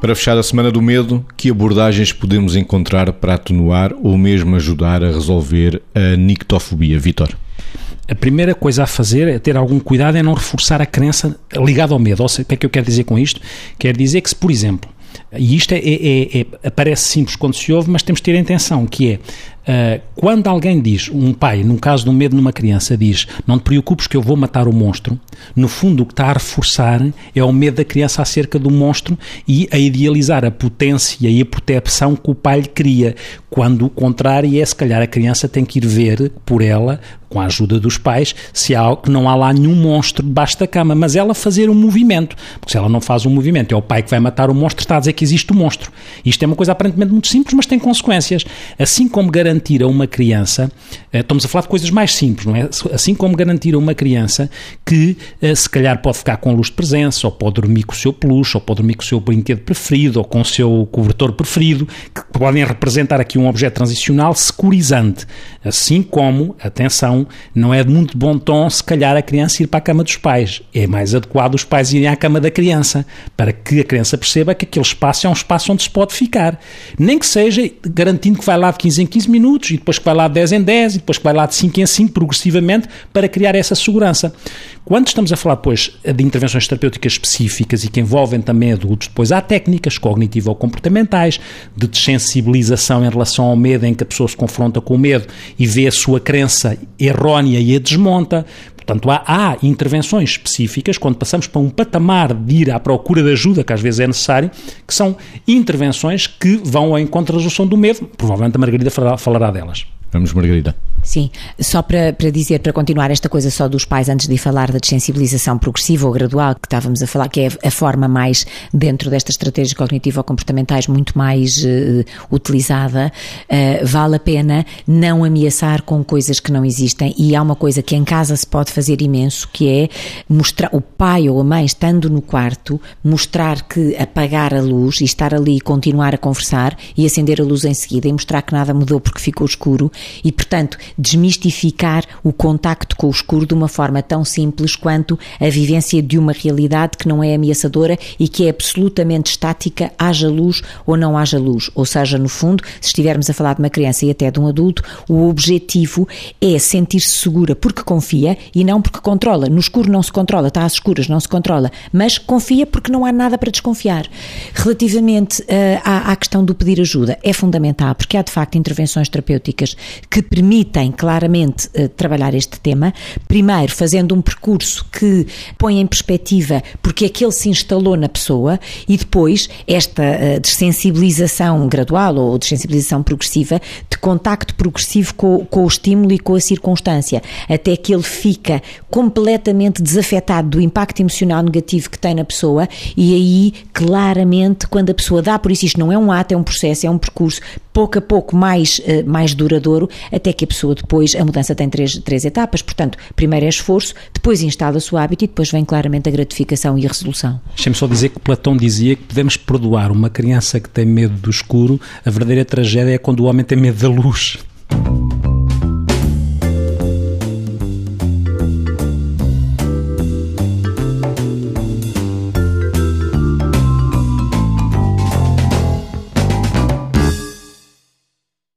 para fechar a Semana do Medo, que abordagens podemos encontrar para atenuar ou mesmo ajudar a resolver a nictofobia? Vitor. A primeira coisa a fazer é ter algum cuidado é não reforçar a crença ligada ao medo. Ou seja, o que é que eu quero dizer com isto? Quer dizer que se, por exemplo, e isto é, é, é, aparece simples quando se ouve, mas temos de ter a intenção, que é uh, quando alguém diz, um pai, num caso um medo numa criança, diz não te preocupes que eu vou matar o monstro, no fundo o que está a reforçar é o medo da criança acerca do monstro e a idealizar a potência e a proteção que o pai lhe cria, quando o contrário é se calhar a criança tem que ir ver por ela com a ajuda dos pais, se há que não há lá nenhum monstro debaixo da cama, mas ela fazer um movimento, porque se ela não faz um movimento, é o pai que vai matar o monstro, está a dizer que existe o um monstro. Isto é uma coisa aparentemente muito simples, mas tem consequências. Assim como garantir a uma criança, eh, estamos a falar de coisas mais simples, não é? Assim como garantir a uma criança que eh, se calhar pode ficar com luz de presença, ou pode dormir com o seu peluche, ou pode dormir com o seu brinquedo preferido, ou com o seu cobertor preferido, que podem representar aqui um objeto transicional securizante. Assim como, atenção, não é de muito bom tom, se calhar, a criança ir para a cama dos pais. É mais adequado os pais irem à cama da criança, para que a criança perceba que aquele espaço é um espaço onde se pode ficar. Nem que seja garantindo que vai lá de 15 em 15 minutos, e depois que vai lá de 10 em 10, e depois que vai lá de 5 em 5, progressivamente, para criar essa segurança. Quando estamos a falar, depois, de intervenções terapêuticas específicas e que envolvem também adultos, depois há técnicas cognitivo-comportamentais, de desensibilização em relação ao medo, em que a pessoa se confronta com o medo e vê a sua crença errónea e a desmonta. Portanto, há, há, intervenções específicas, quando passamos para um patamar de ir à procura de ajuda, que às vezes é necessário, que são intervenções que vão ao encontro da resolução do medo. Provavelmente a Margarida falará delas. Vamos, Margarida. Sim, só para, para dizer, para continuar esta coisa só dos pais, antes de falar da desensibilização progressiva ou gradual, que estávamos a falar, que é a forma mais, dentro destas estratégias cognitivo-comportamentais, muito mais uh, utilizada, uh, vale a pena não ameaçar com coisas que não existem. E há uma coisa que em casa se pode fazer imenso, que é mostrar, o pai ou a mãe, estando no quarto, mostrar que apagar a luz e estar ali e continuar a conversar e acender a luz em seguida e mostrar que nada mudou porque ficou escuro e, portanto, desmistificar o contacto com o escuro de uma forma tão simples quanto a vivência de uma realidade que não é ameaçadora e que é absolutamente estática, haja luz ou não haja luz. Ou seja, no fundo, se estivermos a falar de uma criança e até de um adulto, o objetivo é sentir-se segura porque confia e não porque controla. No escuro não se controla, está às escuras, não se controla, mas confia porque não há nada para desconfiar. Relativamente uh, à, à questão do pedir ajuda, é fundamental porque há de facto intervenções terapêuticas que permitem claramente uh, trabalhar este tema. Primeiro, fazendo um percurso que põe em perspectiva porque é que ele se instalou na pessoa e depois esta uh, dessensibilização gradual ou dessensibilização progressiva de contacto progressivo com, com o estímulo e com a circunstância, até que ele fica completamente desafetado do impacto emocional negativo que tem na pessoa e aí, claramente, quando a pessoa dá por isso, isto não é um ato, é um processo, é um percurso pouco a pouco mais, uh, mais duradouro, até que a pessoa depois, a mudança tem três, três etapas, portanto, primeiro é esforço, depois instala-se o hábito e depois vem claramente a gratificação e a resolução. Deixa-me só dizer que Platão dizia que podemos perdoar uma criança que tem medo do escuro, a verdadeira tragédia é quando o homem tem medo da luz.